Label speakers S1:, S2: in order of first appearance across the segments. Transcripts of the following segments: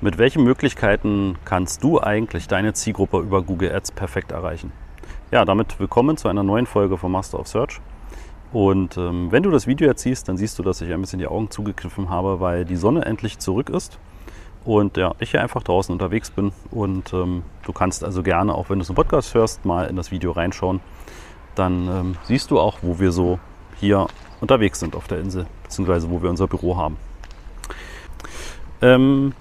S1: Mit welchen Möglichkeiten kannst du eigentlich deine Zielgruppe über Google Ads perfekt erreichen? Ja, damit willkommen zu einer neuen Folge von Master of Search. Und ähm, wenn du das Video jetzt siehst, dann siehst du, dass ich ein bisschen die Augen zugekniffen habe, weil die Sonne endlich zurück ist und ja, ich hier einfach draußen unterwegs bin. Und ähm, du kannst also gerne, auch wenn du es im Podcast hörst, mal in das Video reinschauen. Dann ähm, siehst du auch, wo wir so hier unterwegs sind auf der Insel, beziehungsweise wo wir unser Büro haben. Ähm,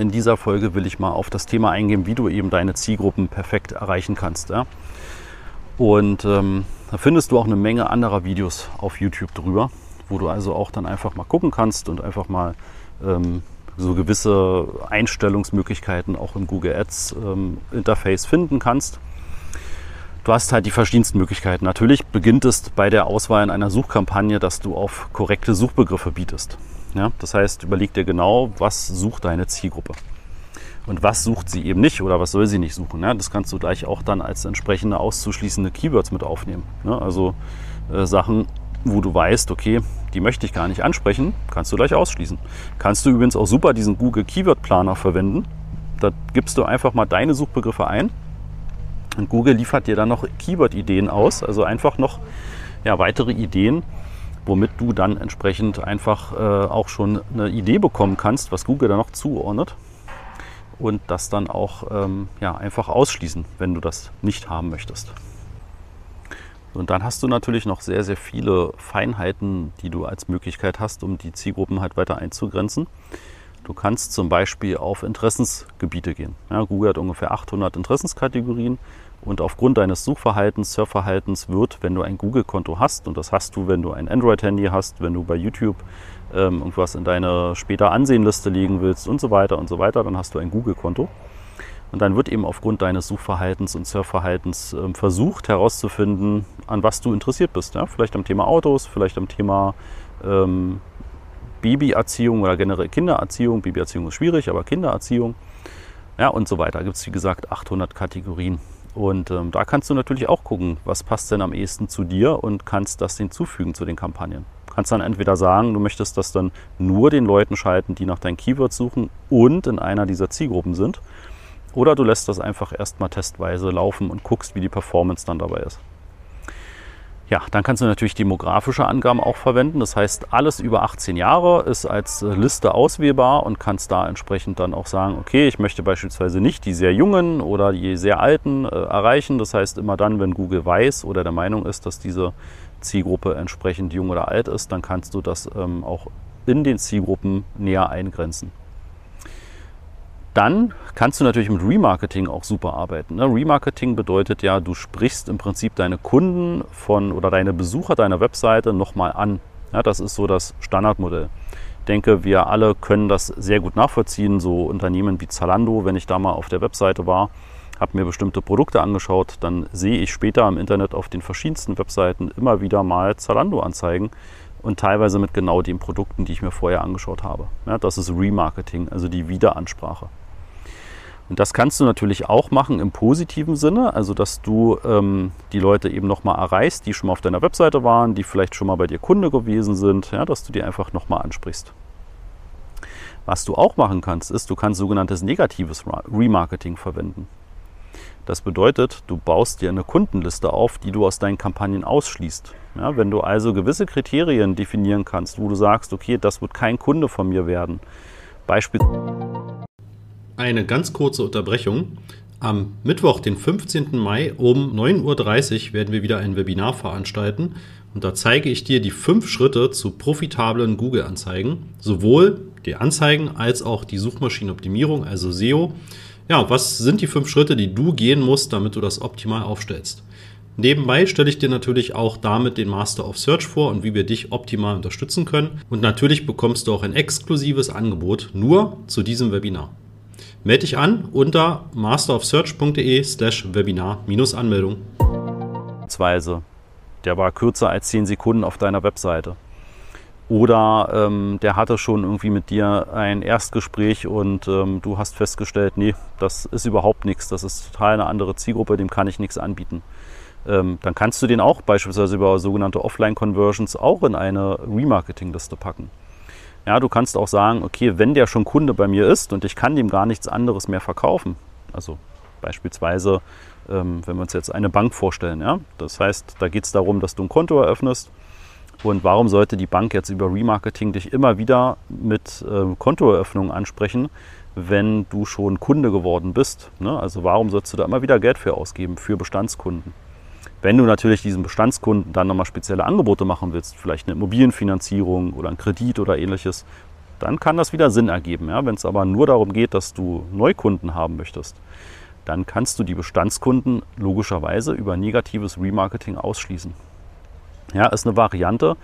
S1: in dieser Folge will ich mal auf das Thema eingehen, wie du eben deine Zielgruppen perfekt erreichen kannst. Ja? Und ähm, da findest du auch eine Menge anderer Videos auf YouTube drüber, wo du also auch dann einfach mal gucken kannst und einfach mal ähm, so gewisse Einstellungsmöglichkeiten auch im Google Ads ähm, Interface finden kannst. Du hast halt die verschiedensten Möglichkeiten. Natürlich beginnt es bei der Auswahl in einer Suchkampagne, dass du auf korrekte Suchbegriffe bietest. Ja, das heißt, überleg dir genau, was sucht deine Zielgruppe und was sucht sie eben nicht oder was soll sie nicht suchen. Ja, das kannst du gleich auch dann als entsprechende auszuschließende Keywords mit aufnehmen. Ja, also äh, Sachen, wo du weißt, okay, die möchte ich gar nicht ansprechen, kannst du gleich ausschließen. Kannst du übrigens auch super diesen Google Keyword Planer verwenden. Da gibst du einfach mal deine Suchbegriffe ein und Google liefert dir dann noch Keyword-Ideen aus, also einfach noch ja, weitere Ideen, womit du dann entsprechend einfach äh, auch schon eine Idee bekommen kannst, was Google da noch zuordnet und das dann auch ähm, ja, einfach ausschließen, wenn du das nicht haben möchtest. Und dann hast du natürlich noch sehr, sehr viele Feinheiten, die du als Möglichkeit hast, um die Zielgruppen halt weiter einzugrenzen. Du kannst zum Beispiel auf Interessensgebiete gehen. Ja, Google hat ungefähr 800 Interessenskategorien und aufgrund deines Suchverhaltens, Surfverhaltens wird, wenn du ein Google-Konto hast, und das hast du, wenn du ein Android-Handy hast, wenn du bei YouTube ähm, irgendwas in deine später Ansehenliste legen willst und so weiter und so weiter, dann hast du ein Google-Konto. Und dann wird eben aufgrund deines Suchverhaltens und Surfverhaltens ähm, versucht herauszufinden, an was du interessiert bist. Ja? Vielleicht am Thema Autos, vielleicht am Thema ähm, Babyerziehung oder generell Kindererziehung. Babyerziehung ist schwierig, aber Kindererziehung. Ja, und so weiter. Da gibt es, wie gesagt, 800 Kategorien. Und ähm, da kannst du natürlich auch gucken, was passt denn am ehesten zu dir und kannst das hinzufügen zu den Kampagnen. Du kannst dann entweder sagen, du möchtest das dann nur den Leuten schalten, die nach deinen Keywords suchen und in einer dieser Zielgruppen sind. Oder du lässt das einfach erstmal testweise laufen und guckst, wie die Performance dann dabei ist. Ja, dann kannst du natürlich demografische Angaben auch verwenden. Das heißt, alles über 18 Jahre ist als Liste auswählbar und kannst da entsprechend dann auch sagen, okay, ich möchte beispielsweise nicht die sehr jungen oder die sehr alten äh, erreichen. Das heißt, immer dann, wenn Google weiß oder der Meinung ist, dass diese Zielgruppe entsprechend jung oder alt ist, dann kannst du das ähm, auch in den Zielgruppen näher eingrenzen. Dann kannst du natürlich mit Remarketing auch super arbeiten. Ne? Remarketing bedeutet ja, du sprichst im Prinzip deine Kunden von oder deine Besucher deiner Webseite nochmal an. Ja, das ist so das Standardmodell. Ich denke, wir alle können das sehr gut nachvollziehen. So Unternehmen wie Zalando, wenn ich da mal auf der Webseite war, habe mir bestimmte Produkte angeschaut, dann sehe ich später im Internet auf den verschiedensten Webseiten immer wieder mal Zalando-Anzeigen und teilweise mit genau den Produkten, die ich mir vorher angeschaut habe. Ja, das ist Remarketing, also die Wiederansprache. Und das kannst du natürlich auch machen im positiven Sinne, also dass du ähm, die Leute eben nochmal erreichst, die schon mal auf deiner Webseite waren, die vielleicht schon mal bei dir Kunde gewesen sind, ja, dass du die einfach nochmal ansprichst. Was du auch machen kannst, ist, du kannst sogenanntes negatives Remarketing verwenden. Das bedeutet, du baust dir eine Kundenliste auf, die du aus deinen Kampagnen ausschließt. Ja, wenn du also gewisse Kriterien definieren kannst, wo du sagst, okay, das wird kein Kunde von mir werden. Beispiel
S2: eine ganz kurze Unterbrechung. Am Mittwoch, den 15. Mai um 9.30 Uhr werden wir wieder ein Webinar veranstalten und da zeige ich dir die fünf Schritte zu profitablen Google-Anzeigen, sowohl die Anzeigen als auch die Suchmaschinenoptimierung, also SEO. Ja, was sind die fünf Schritte, die du gehen musst, damit du das optimal aufstellst? Nebenbei stelle ich dir natürlich auch damit den Master of Search vor und wie wir dich optimal unterstützen können. Und natürlich bekommst du auch ein exklusives Angebot nur zu diesem Webinar. Melde dich an unter masterofsearch.de slash Webinar-Anmeldung.
S1: Der war kürzer als 10 Sekunden auf deiner Webseite. Oder ähm, der hatte schon irgendwie mit dir ein Erstgespräch und ähm, du hast festgestellt, nee, das ist überhaupt nichts, das ist total eine andere Zielgruppe, dem kann ich nichts anbieten. Ähm, dann kannst du den auch beispielsweise über sogenannte Offline-Conversions auch in eine Remarketing-Liste packen. Ja, du kannst auch sagen, okay, wenn der schon Kunde bei mir ist und ich kann dem gar nichts anderes mehr verkaufen, also beispielsweise, ähm, wenn wir uns jetzt eine Bank vorstellen, ja, das heißt, da geht es darum, dass du ein Konto eröffnest und warum sollte die Bank jetzt über Remarketing dich immer wieder mit äh, Kontoeröffnungen ansprechen, wenn du schon Kunde geworden bist? Ne? Also warum sollst du da immer wieder Geld für ausgeben für Bestandskunden? Wenn du natürlich diesen Bestandskunden dann nochmal spezielle Angebote machen willst, vielleicht eine Immobilienfinanzierung oder ein Kredit oder ähnliches, dann kann das wieder Sinn ergeben. Ja? Wenn es aber nur darum geht, dass du Neukunden haben möchtest, dann kannst du die Bestandskunden logischerweise über negatives Remarketing ausschließen. Ja, ist eine Variante,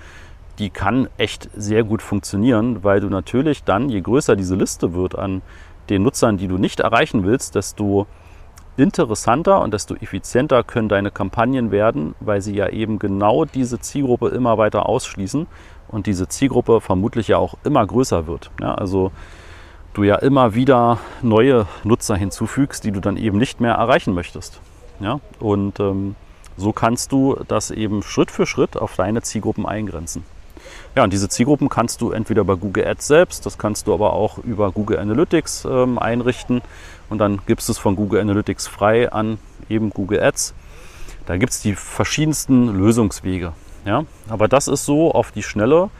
S1: die kann echt sehr gut funktionieren, weil du natürlich dann, je größer diese Liste wird an den Nutzern, die du nicht erreichen willst, desto interessanter und desto effizienter können deine Kampagnen werden, weil sie ja eben genau diese Zielgruppe immer weiter ausschließen und diese Zielgruppe vermutlich ja auch immer größer wird. Ja, also du ja immer wieder neue Nutzer hinzufügst, die du dann eben nicht mehr erreichen möchtest. Ja, und ähm, so kannst du das eben Schritt für Schritt auf deine Zielgruppen eingrenzen. Ja, und diese Zielgruppen kannst du entweder bei Google Ads selbst, das kannst du aber auch über Google Analytics ähm, einrichten und dann gibst du es von Google Analytics frei an eben Google Ads. Da gibt es die verschiedensten Lösungswege. Ja? Aber das ist so auf die Schnelle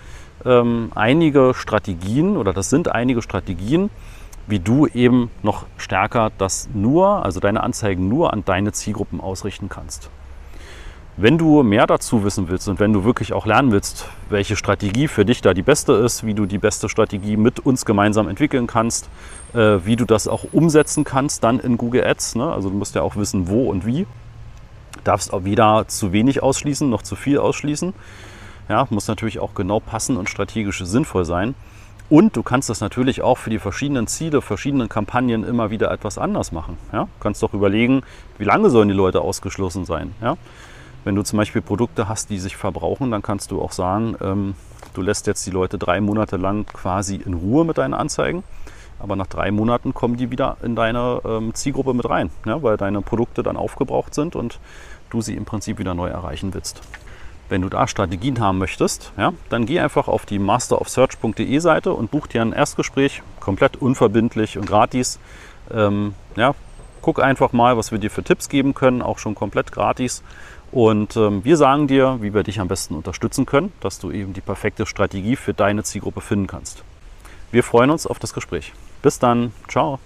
S1: ähm, einige Strategien oder das sind einige Strategien, wie du eben noch stärker das nur, also deine Anzeigen nur an deine Zielgruppen ausrichten kannst. Wenn du mehr dazu wissen willst und wenn du wirklich auch lernen willst, welche Strategie für dich da die beste ist, wie du die beste Strategie mit uns gemeinsam entwickeln kannst, äh, wie du das auch umsetzen kannst dann in Google Ads, ne? also du musst ja auch wissen, wo und wie, darfst auch weder zu wenig ausschließen noch zu viel ausschließen. Ja, muss natürlich auch genau passen und strategisch sinnvoll sein. Und du kannst das natürlich auch für die verschiedenen Ziele, verschiedenen Kampagnen immer wieder etwas anders machen. Ja? Kannst doch überlegen, wie lange sollen die Leute ausgeschlossen sein. Ja? Wenn du zum Beispiel Produkte hast, die sich verbrauchen, dann kannst du auch sagen, ähm, du lässt jetzt die Leute drei Monate lang quasi in Ruhe mit deinen Anzeigen. Aber nach drei Monaten kommen die wieder in deine ähm, Zielgruppe mit rein, ja, weil deine Produkte dann aufgebraucht sind und du sie im Prinzip wieder neu erreichen willst. Wenn du da Strategien haben möchtest, ja, dann geh einfach auf die masterofsearch.de Seite und buch dir ein Erstgespräch, komplett unverbindlich und gratis. Ähm, ja, guck einfach mal, was wir dir für Tipps geben können, auch schon komplett gratis. Und ähm, wir sagen dir, wie wir dich am besten unterstützen können, dass du eben die perfekte Strategie für deine Zielgruppe finden kannst. Wir freuen uns auf das Gespräch. Bis dann. Ciao.